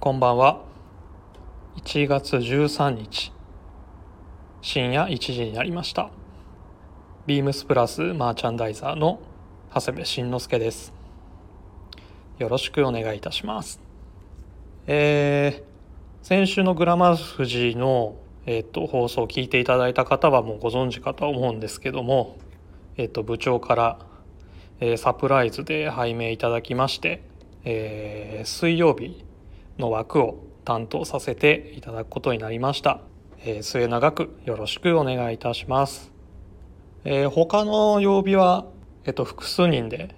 こんばんは。1月13日。深夜1時になりました。ビームスプラスマーチャンダイザーの長谷部慎之介です。よろしくお願いいたします。えー、先週のグラマス富士の、えーと、放送を聞いていただいた方はもうご存知かと思うんですけども、えーと部長からえー、サプライズで拝命いただきまして、えー、水曜日の枠を担当させていただくことになりました、えー、末永くよろしくお願いいたします、えー、他の曜日は、えっと、複数人で、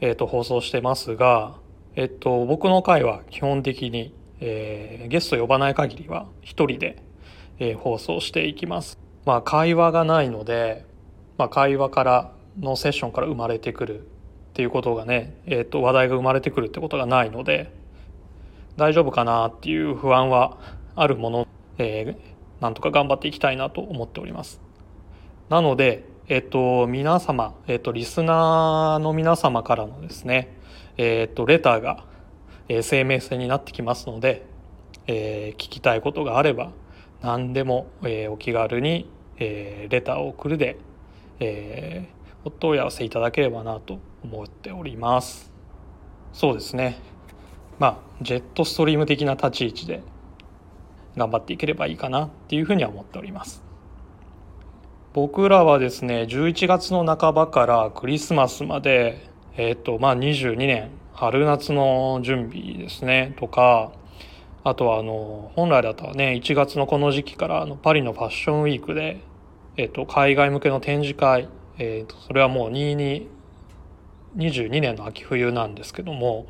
えっと、放送してますが、えっと、僕の回は基本的に、えー、ゲスト呼ばない限りは一人で、えー、放送していきます。まあ会話がないので、まあ、会話からのセッションから生まれてくるっていうことがね、えー、と話題が生まれてくるってことがないので大丈夫かなっていう不安はあるもの、えー、なんとか頑張っていきたいなと思っております。なので、えっ、ー、と、皆様、えっ、ー、と、リスナーの皆様からのですね、えっ、ー、と、レターが、え生命線になってきますので、え聞きたいことがあれば、何でも、えお気軽に、えレターを送るで、えお問い合わせいただければなと思っておりますそうですねまあジェットストリーム的な立ち位置で頑張っていければいいかなっていうふうには思っております。僕らはですね11月の半ばからクリスマスまでえっ、ー、とまあ22年春夏の準備ですねとかあとはあの本来だったらね1月のこの時期からあのパリのファッションウィークで、えっと、海外向けの展示会えーと、それはもう2222年の秋冬なんですけども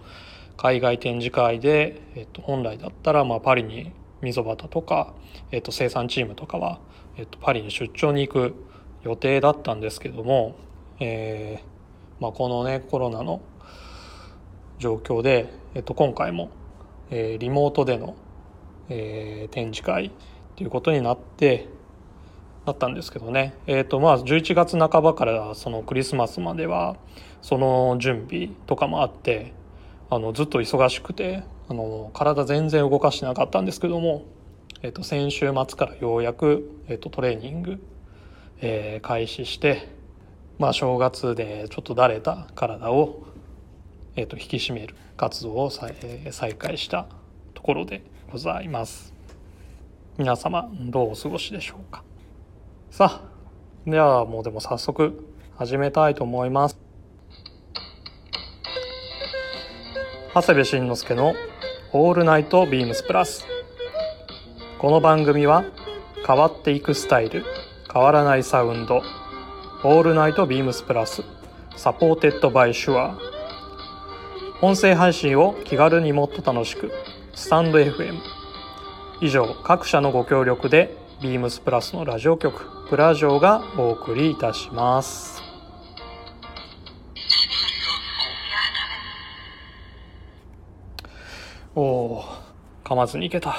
海外展示会で、えーと、本来だったらまあパリに溝端とか、えーと、生産チームとかは、えー、とパリに出張に行く予定だったんですけども、えーまあ、このねコロナの状況で、えー、と今回も、えー、リモートでの、えー、展示会っていうことになってだったんですけどね、えーとまあ、11月半ばからそのクリスマスまではその準備とかもあってあのずっと忙しくてあの体全然動かしてなかったんですけども、えー、と先週末からようやく、えー、とトレーニング、えー、開始して、まあ、正月でちょっとだれた体を、えー、と引き締める活動を再再開したところでございます。皆様どうお過ごしでしょうかさあではもうでも早速始めたいと思います長谷部慎之介の「オールナイトビームスプラス」この番組は変わっていくスタイル変わらないサウンド「All Night BEAMS PLUS」 Supported by Shure。音声配信を気軽にもっと楽しくスタンド FM 以上各社のご協力でビームスプラスのラジオ局プラジオがお送りいたします。おお噛まずにいけた。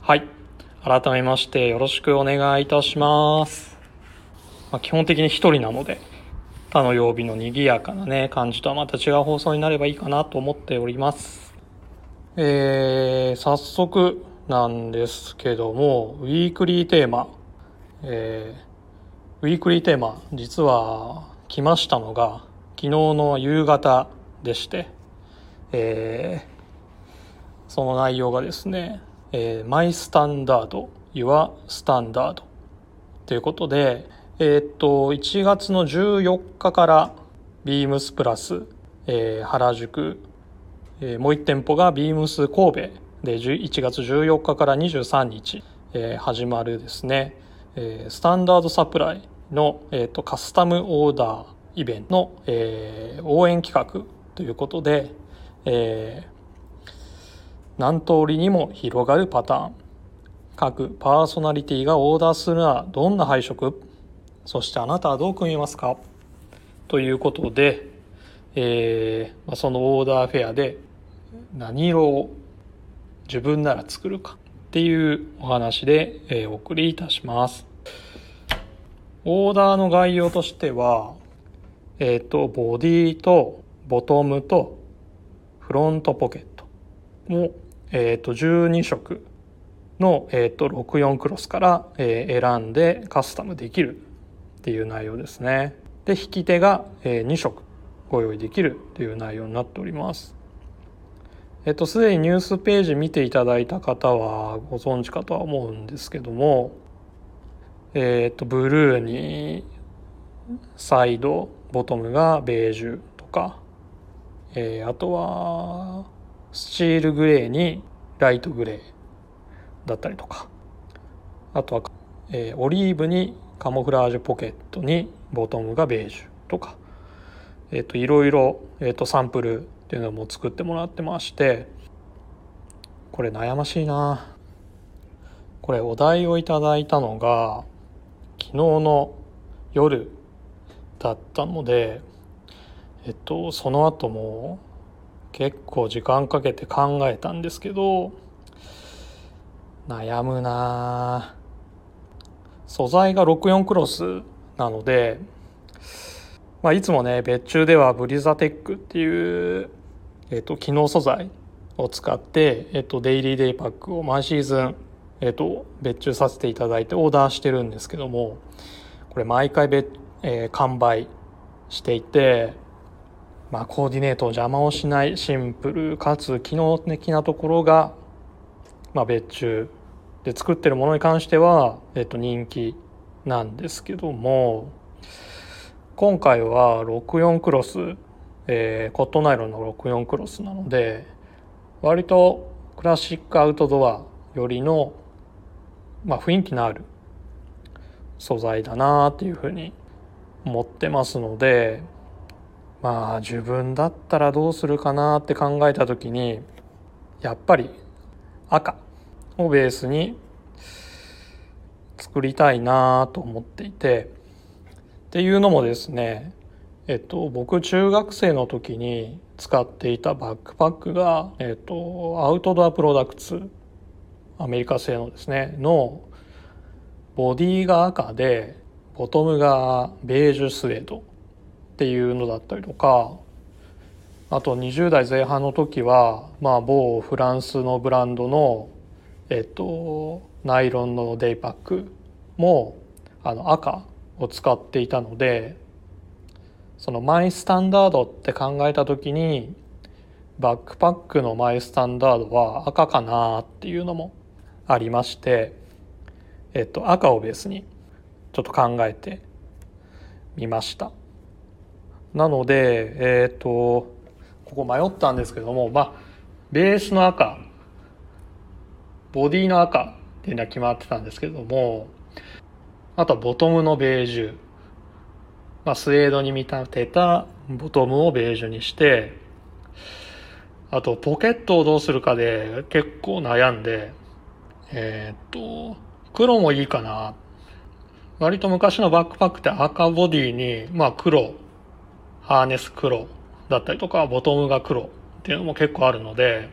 はい。改めましてよろしくお願いいたします、まあ、基本的に一人なので他の曜日の賑やかなね感じとはまた違う放送になればいいかなと思っております。えー、早速なんですけどもウィークリーテーマ。えー、ウィークリーテーマ実は来ましたのが昨日の夕方でして、えー、その内容がですね「えー、マイスタンダード Your スタンダード」ということでえー、っと1月の14日からビームスプラス、えー、原宿、えー、もう1店舗がビームス神戸で1月14日から23日、えー、始まるですね。えー、スタンダードサプライの、えーと、カスタムオーダーイベントの、えー、応援企画ということで、えー、何通りにも広がるパターン。各パーソナリティがオーダーするならどんな配色？そしてあなたはどう組みますか？ということで、えー、そのオーダーフェアで何色を自分なら作るかっていうお話で、えお送りいたします。オーダーの概要としては、えっ、ー、と、ボディとボトムとフロントポケットを、えー、と12色の、えー、と64クロスから、え、選んでカスタムできるっていう内容ですね。で引き手が、え、2色ご用意できるという内容になっております。えっと、すでにニュースページ見ていただいた方はご存知かとは思うんですけども、えっと、ブルーにサイド、ボトムがベージュとか、えー、あとは、スチールグレーにライトグレーだったりとか、あとは、えー、オリーブにカモフラージュポケットにボトムがベージュとか、えっ、と、いろいろ、えっ、と、サンプルっていうのも作ってもらってまして。これ悩ましいな。これお題をいただいたのが昨日の夜だったのでえっとその後も結構時間かけて考えたんですけど悩むな素材が64クロスなのでまあ、いつもね別注ではブリザテックっていうえっと、機能素材を使って、えっと、デイリーデイパックを毎シーズン、えっと、別注させていただいてオーダーしてるんですけどもこれ毎回別、えー、完売していて、まあ、コーディネートを邪魔をしないシンプルかつ機能的なところが、まあ、別注で作ってるものに関しては、えっと、人気なんですけども今回は64クロスえー、コットナイロンの64クロスなので割とクラシックアウトドアよりの、まあ、雰囲気のある素材だなっていうふうに思ってますのでまあ自分だったらどうするかなって考えた時にやっぱり赤をベースに作りたいなと思っていてっていうのもですねえっと、僕中学生の時に使っていたバックパックが、えっと、アウトドアプロダクツアメリカ製のですねのボディが赤でボトムがベージュスウェード。っていうのだったりとかあと20代前半の時は、まあ、某フランスのブランドの、えっと、ナイロンのデイパックもあの赤を使っていたのでそのマイスタンダードって考えた時にバックパックのマイスタンダードは赤かなっていうのもありまして、えっと、赤をベースにちょっと考えてみました。なのでえっ、とここ迷ったんですけどもまあベースの赤ボディの赤っていうのは決まってたんですけどもあとはボトムのベージュまあ、スウェードに見立てたボトムをベージュにして、あとポケットをどうするかで結構悩んで、えー、っと、黒もいいかな。割と昔のバックパックって赤ボディに、まあ黒、ハーネス黒だったりとか、ボトムが黒っていうのも結構あるので、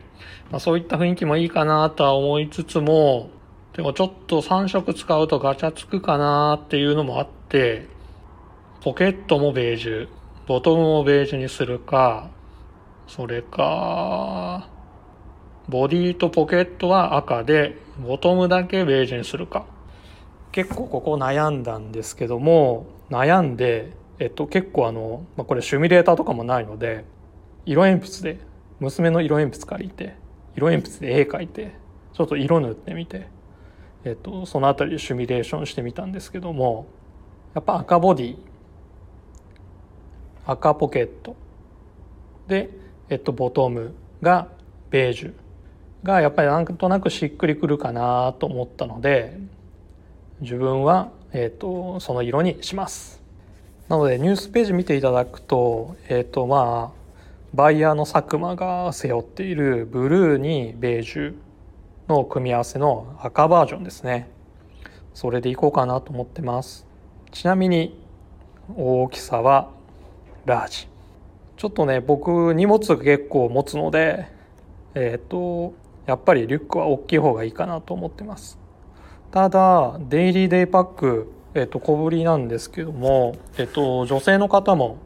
まあ、そういった雰囲気もいいかなとは思いつつも、でもちょっと3色使うとガチャつくかなっていうのもあって、ポケットもベージュ、ボトムもベージュにするか、それか、ボディとポケットは赤で、ボトムだけベージュにするか。結構ここ悩んだんですけども、悩んで、えっと結構あの、まあ、これシミュレーターとかもないので、色鉛筆で、娘の色鉛筆借りて、色鉛筆で絵描いて、ちょっと色塗ってみて、えっと、そのあたりでシミュレーションしてみたんですけども、やっぱ赤ボディ赤ポケットで、えっと、ボトムがベージュがやっぱりなんとなくしっくりくるかなと思ったので自分は、えっと、その色にします。なのでニュースページ見ていただくとえっとまあバイヤーの佐久間が背負っているブルーにベージュの組み合わせの赤バージョンですね。それでいこうかなと思ってます。ちなみに大きさはラージ。ちょっとね僕荷物結構持つのでえっ、ー、とやっぱりリュックは大きい方がいいかなと思ってます。ただデイリーデイパックえっ、と小ぶりなんですけどもえっ、と女性の方も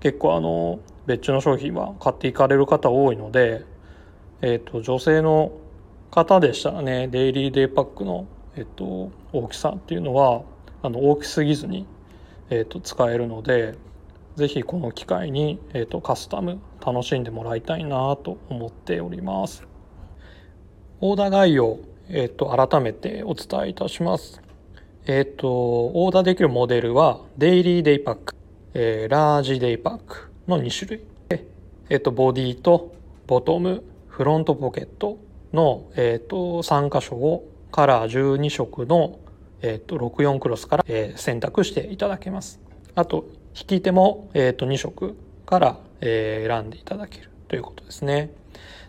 結構あの別注の商品は買っていかれる方多いのでえっ、と、女性の方でしたらね、デイリーデイパックの、えっ、と、大きさっていうのは、あの、大きすぎずに、えっ、と、使えるので、ぜひこの機会に、えっ、と、カスタム楽しんでもらいたいなと思っております。オーダー概要、えっ、と、改めてお伝えいたします。えっ、と、オーダーできるモデルは、デイリーデイパック、えー、ラージデイパックの2種類。えっ、と、ボディとボトム、フロントポケットの、えっ、と、3箇所をカラー12色の、えっ、と、64クロスから、え、選択していただけます。あと、引き手も、えっ、と、2色から、え、選んでいただけるということですね。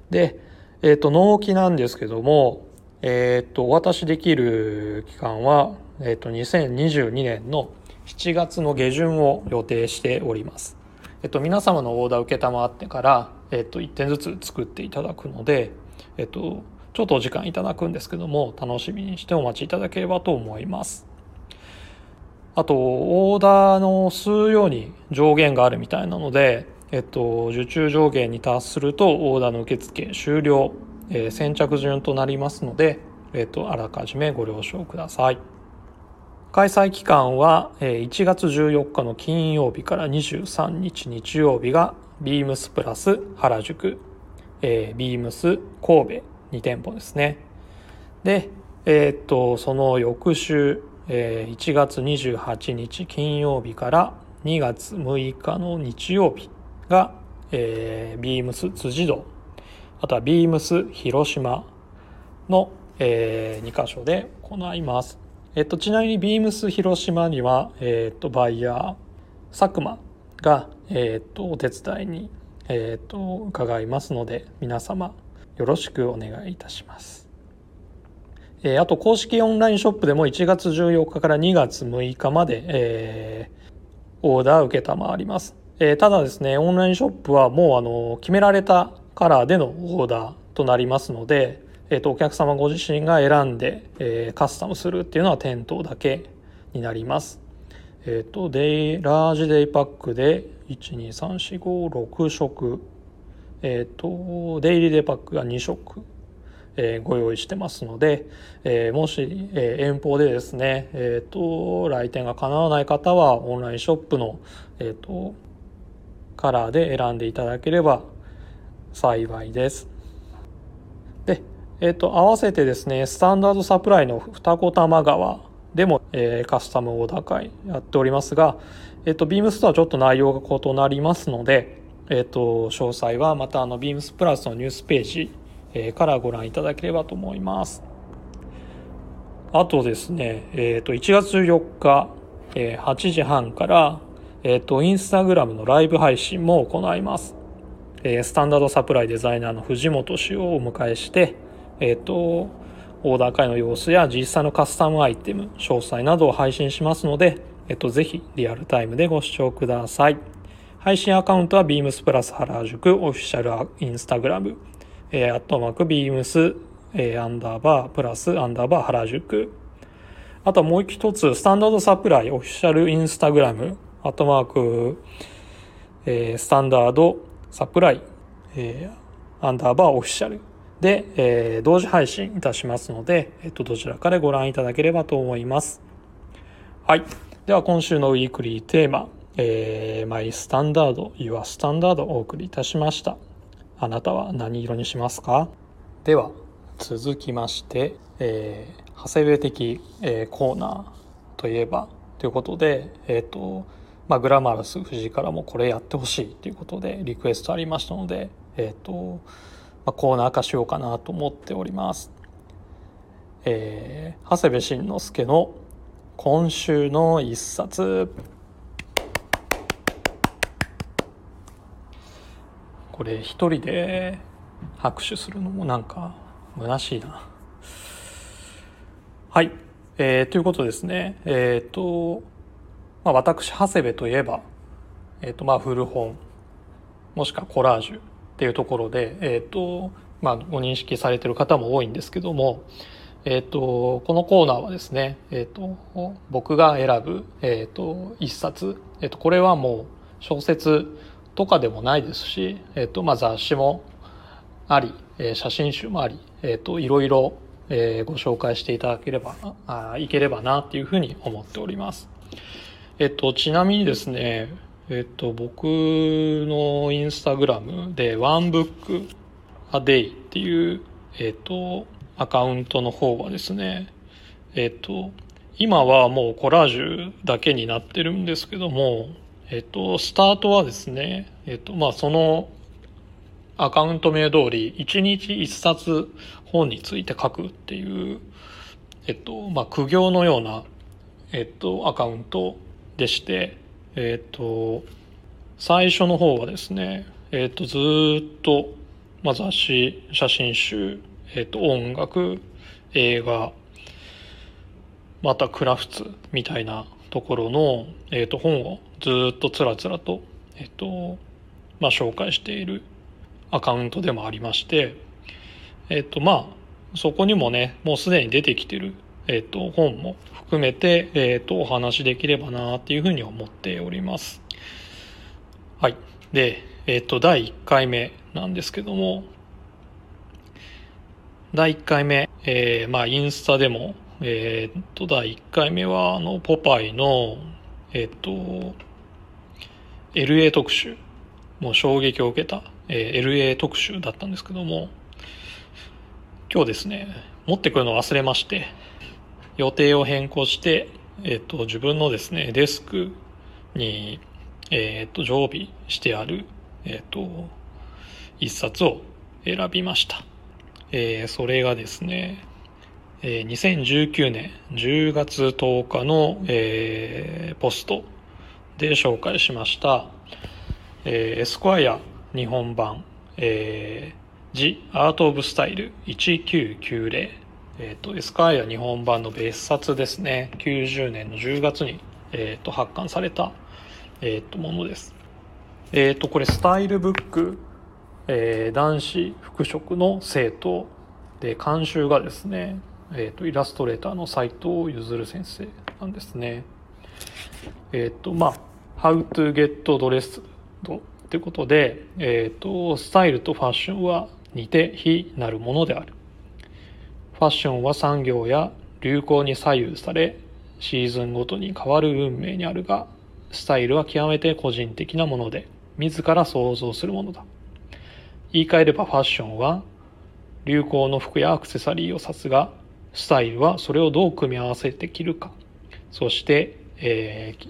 で、えっ、と、納期なんですけども、えっ、と、お渡しできる期間は、えっ、と、2022年の7月の下旬を予定しております。えっと、皆様のオーダーを承ってから、えっと、1点ずつ作っていただくので、えっと、ちょっとお時間いただくんですけども、楽しみにしてお待ちいただければと思います。あと、オーダーの数量に上限があるみたいなので、えっと、受注上限に達すると、オーダーの受付終了、えー、先着順となりますので、えっと、あらかじめご了承ください。開催期間は1月14日の金曜日から23日日曜日がビームスプラス原宿、えー、ビームス神戸2店舗ですね。で、えー、っと、その翌週、えー、1月28日金曜日から2月6日の日曜日が、えー、ビームス辻堂、あとはビームス広島の、えー、2箇所で行います。えっと、ちなみにビームス広島には、えっと、バイヤー佐久間が、えっと、お手伝いに、えっと、伺いますので皆様よろしくお願いいたします。え、あと公式オンラインショップでも1月14日から2月6日まで、えー、オーダー受けたまわります。えー、ただですねオンラインショップはもうあの決められたカラーでのオーダーとなりますので、えーと、お客様ご自身が選んで、えー、カスタムするっていうのは店頭だけになります。えっ、ー、とデイラージデイパックで12345色えっ、ー、とデイリーデイパックが2色、えー、ご用意してますので、えー、もし、えー、遠方でですね、えーと、来店が叶わない方はオンラインショップの、えーとカラーで選んでいただければ幸いです。えっ、と、合わせてですね、スタンダードサプライの二子玉川でも、えー、カスタムオーダー会やっておりますが、えっ、と、ビームスとはちょっと内容が異なりますので、えっ、と、詳細はまたあの、ビームスプラスのニュースページ、えー、からご覧いただければと思います。あとですね、えっ、と、1月14日、えー、8時半から、えっ、と、インスタグラムのライブ配信も行います。えー、スタンダードサプライデザイナーの藤本氏をお迎えして、えっ、ー、と、オーダー会の様子や実際のカスタムアイテム、詳細などを配信しますので、えっ、ー、と、ぜひリアルタイムでご視聴ください。配信アカウントは beams プラス原宿オフィシャルインスタグラム、えー、アットマーク beams、えー、アンダーバープラスアンダーバー原宿。あともう一つ、スタンダードサプライオフィシャルインスタグラム、アットマーク、えー、スタンダードサプライ、えー、アンダーバーオフィシャル。で、えー、同時配信いたしますので、えっと、どちらかでご覧いただければと思います。はい。では、今週のウィークリーテーマ、えー、マイスタンダード、ユアスタンダードお送りいたしました。あなたは何色にしますか？では、続きまして、えー、長谷部的、えー、コーナーといえば、ということで、えっ、ー、と、まあ、グラマラス藤井からもこれやってほしいということでリクエストありましたので、えっ、ー、と、まあ、コーナー化しようかなと思っております。えー、長谷部慎之介の今週の一冊。これ一人で拍手するのもなんか虚しいな。はい、えー、ということですね。えっ、ー、と、まあ、私長谷部といえば、えっ、ー、とまあ古本もしくはコラージュ。っていうところで、えっ、ー、と、まあ、ご認識されてる方も多いんですけども、えっ、ー、と、このコーナーはですね、えっ、と、僕が選ぶ、えっ、と、一冊、えっ、と、これはもう小説とかでもないですし、えっ、と、まあ、雑誌もあり、え、写真集もあり、えーと、いろいろ、え、ご紹介していただければあいければなっていうふうに思っております。えっと、ちなみにですね、えっと、僕のインスタグラムで、ワンブックアデイっていう、えっと、アカウントの方はですね、えっと、今はもうコラージュだけになってるんですけども、えっと、スタートはですね、えっと、まあ、そのアカウント名通り、1日1冊本について書くっていう、えっと、まあ、苦行のような、えっと、アカウントでして、えっ、ー、と最初の方はですね、えっ、ー、とずっと、まあ、雑誌写真集、えっ、ー、と音楽映画またクラフツみたいなところの、えっと本をずっとつらつらと,、えっとまあ、紹介しているアカウントでもありましてえっとまあそこにもねもうすでに出てきてるえっ、と、本も含めて、えっ、と、お話しできればなっていうふうに思っております。はい。で、えっ、と、第1回目なんですけども、第1回目、えー、まあ、インスタでも、えっ、と、第1回目は、あの、ポパイの、えっ、と、LA 特集、もう衝撃を受けた、えー、LA 特集だったんですけども、今日ですね、持ってくるの忘れまして、予定を変更して、えっ、と、自分のですね、デスクに、えっ、と、常備してある、えっ、と、一冊を選びました。えー、それがですね、えー、2019年10月10日の、えー、ポストで紹介しました、えー、エスコアイ日本版、えー、The Art of Style 1990えっ、ー、と、エスカイア日本版の別冊ですね。90年の10月に、えっ、ー、と、発刊された、えっ、と、ものです。えっ、と、これ、スタイルブック、え男子服飾の生徒で、監修がですね、えっ、と、イラストレーターの斉藤譲先生なんですね。えっ、と、まあ、How to get dressed ということで、えっ、と、スタイルとファッションは似て非なるものである。ファッションは産業や流行に左右されシーズンごとに変わる運命にあるがスタイルは極めて個人的なもので自ら想像するものだ。言い換えればファッションは流行の服やアクセサリーを指すがスタイルはそれをどう組み合わせて着るか。そして、えー、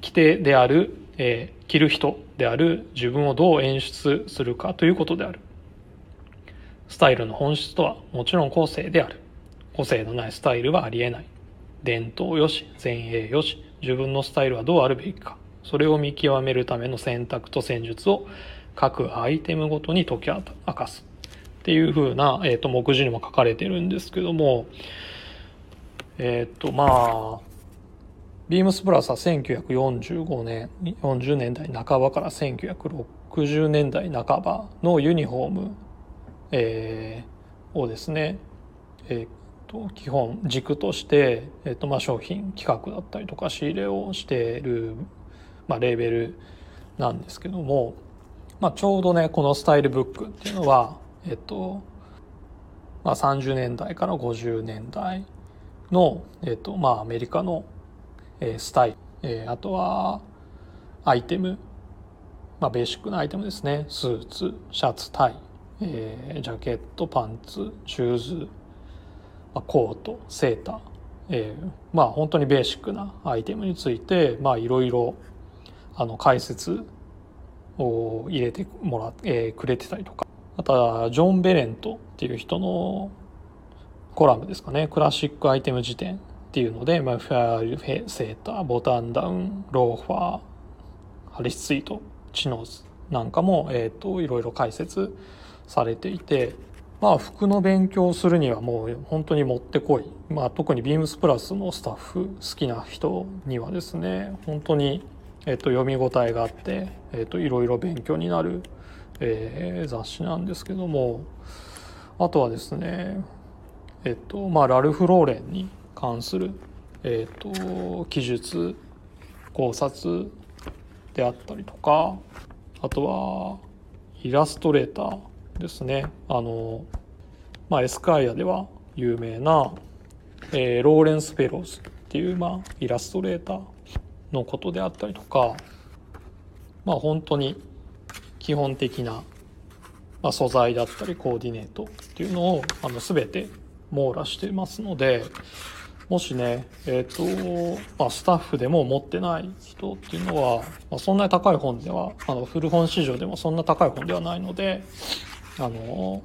着手である、えー、着る人である自分をどう演出するかということである。スタイルの本質とはもちろん個性である。個性のないスタイルはありえない。伝統よし、前衛よし、自分のスタイルはどうあるべきか。それを見極めるための選択と戦術を各アイテムごとに解き明かす。っていう風な、えっ、ー、と、目次にも書かれてるんですけども、えっ、ー、と、まあ、ビームスプラスは1945年、40年代半ばから1960年代半ばのユニフォームえー、をですね、えーと、基本軸として、えーとまあ、商品企画だったりとか仕入れをしている、まあ、レーベルなんですけども、まあ、ちょうどねこのスタイルブックっていうのは、えっ、ー、とまあ、30年代から50年代の、えーとまあ、アメリカの、えー、スタイル、えー、あとはアイテム、まあ、ベーシックなアイテムですね。スーツシャツタイ。えー、ジャケットパンツシューズ、まあ、コートセーター、えー、まあ本当にベーシックなアイテムについてまあいろいろあの解説を入れてもら、えー、くれてたりとか。あとはジョン・ベレントっていう人のコラムですかね。クラシックアイテム辞典っていうので、まあ、フェアルフェセーターボタンダウンローファーハリスツイートチノーズなんかも、えーといろいろ解説されていてまあ服の勉強をするにはもう本当にもってこい、まあ、特にビームスプラスのスタッフ好きな人にはですね本当に、えっと、読み応えがあって、えっと、いろいろ勉強になる、えー、雑誌なんですけどもあとはですねえっとまあラルフ・ローレンに関する、えっと、記述考察であったりとかあとはイラストレーターですね。あの、まあ、エスカイアでは有名な、えー、ローレンス・フェローズっていう、まあ、イラストレーターのことであったりとかまあ本当に基本的な、まあ、素材だったりコーディネートっていうのをあの全て網羅してますのでもしね、えーとまあ、スタッフでも持ってない人っていうのは、まあ、そんなに高い本ではあの古本市場でもそんな高い本ではないのであの、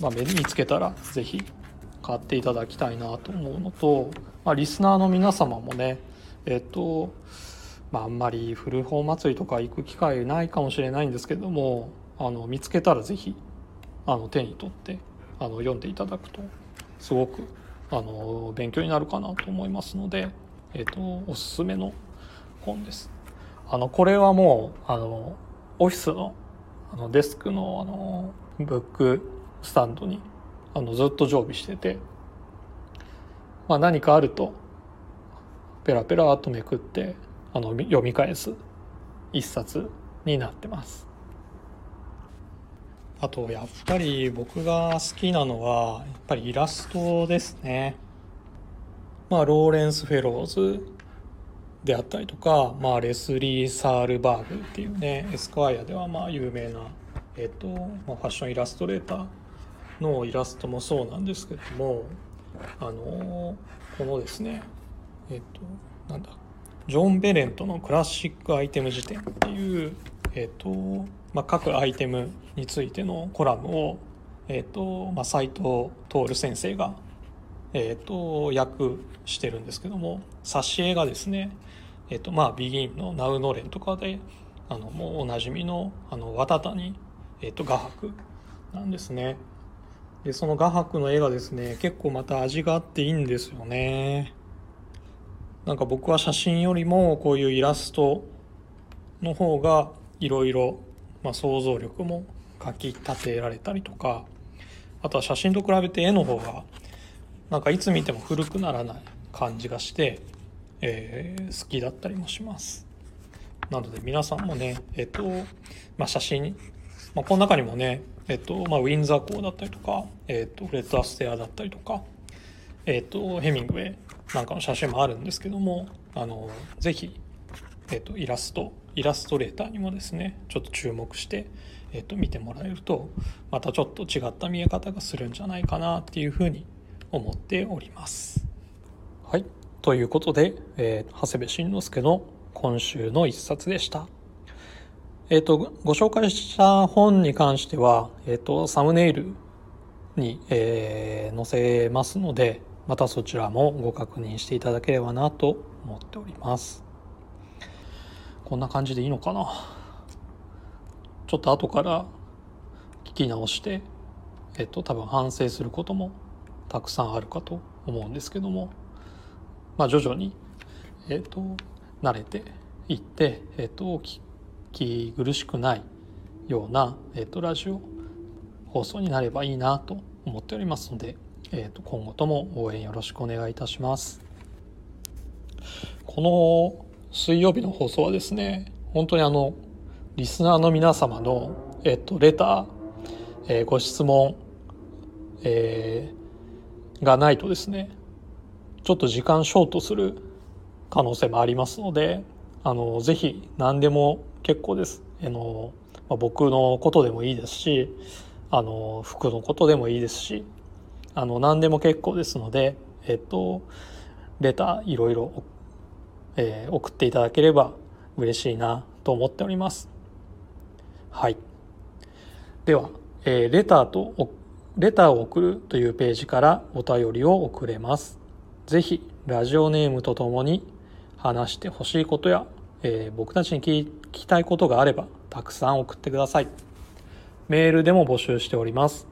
まあ、目につけたら是非買っていただきたいなと思うのと、まあ、リスナーの皆様もねえっ、とまあ、あんまり古本祭りとか行く機会ないかもしれないんですけどもあの見つけたら是非あの手に取ってあの読んでいただくとすごくあの勉強になるかなと思いますので、えーと、おすすめの本です。あのこれはもうあのオフィスのあのデスクのあのブックスタンドにあのずっと常備してて、まあ、何かあるとペラペラとめくってあの読み返す一冊になってます。あとやっぱり僕が好きなのはやっぱりイラストですね。まあローレンス・フェローズであったりとか、まあ、レスリー・サールバーグっていうねエスクワイアではまあ有名な、えっとまあ、ファッションイラストレーターのイラストもそうなんですけどもあのこのですねえっとなんだジョン・ベレントのクラシックアイテム辞典っていう、えーとまあ、各アイテムについてのコラムを、えーとまあ、斉藤徹先生が、えーと、訳してるんですけども挿絵がですね、えーとまあ、ビギンのナウノレンとかであのもうおなじみのあの綿谷、えーと画伯なんですね。でその画伯の絵がですね結構また味があっていいんですよね。なんか僕は写真よりもこういうイラストの方がいろいろ想像力もかき立てられたりとかあとは写真と比べて絵の方がなんかいつ見ても古くならない感じがして、えー、好きだったりもしますなので皆さんもねえっと、まあ、写真、まあ、この中にもねえっとまあ、ウィンザー港だったりとか、えっと、フレッド・アステアだったりとか、えっと、ヘミングウェイなんかの写真もあるんですけどもあのぜひ、えーと、イラストイラストレーターにもですねちょっと注目して、えーと、見てもらえるとまたちょっと違った見え方がするんじゃないかなっていうふうに思っております。はいということで、えー、長谷部慎之介の今週の一冊でした。えっ、ー、と、ご紹介した本に関しては、えっ、ー、と、サムネイルに、えー、載せますので、またそちらもご確認していただければなと思っております。こんな感じでいいのかな？ちょっと後から聞き直してえっと多分反省することもたくさんあるかと思うんですけども。まあ徐々にえっと慣れていってえっと聞き苦しくないような、えっと、ラジオ放送になればいいなと思っておりますのでえーと、今後とも応援よろしくお願いいたします。この水曜日の放送はですね本当にあのリスナーの皆様の、えっ、と、レター、えー、ご質問、えー、がないとですねちょっと時間ショートする可能性もありますのであのぜひ何でも結構ですあの、まあ、僕のことでもいいですしあの服のことでもいいですしあの何でも結構ですので、えっと、レターいろいろ、えー、送っていただければ嬉しいなと思っております。はい。では、えー、レターと、レターを送るというページからお便りを送れます。ぜひ、ラジオネームとともに話してほしいことや、えー、僕たちに聞きたいことがあれば、たくさん送ってください。メールでも募集しております。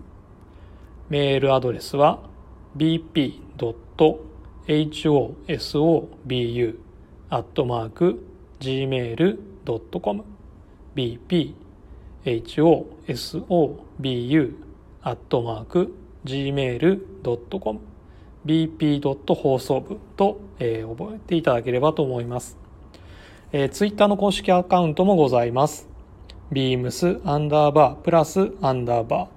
メールアドレスは bp.hosobu.gmail.com bp.hosobu.gmail.com bp. 放送部と、えー、覚えていただければと思います。えー、ツイッターの公式アカウントもございます。ビームスアンダーバープラスアンダーバー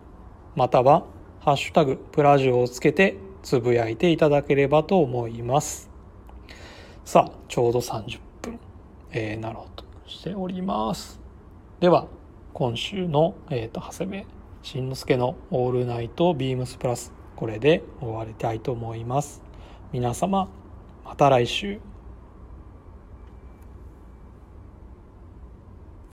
またはハッシュタグプラジオをつけてつぶやいていただければと思いますさあちょうど30分、えー、なろうとしておりますでは今週の、えーと、長谷部慎之介の「オールナイトビームスプラス」これで終わりたいと思います。皆様また来週。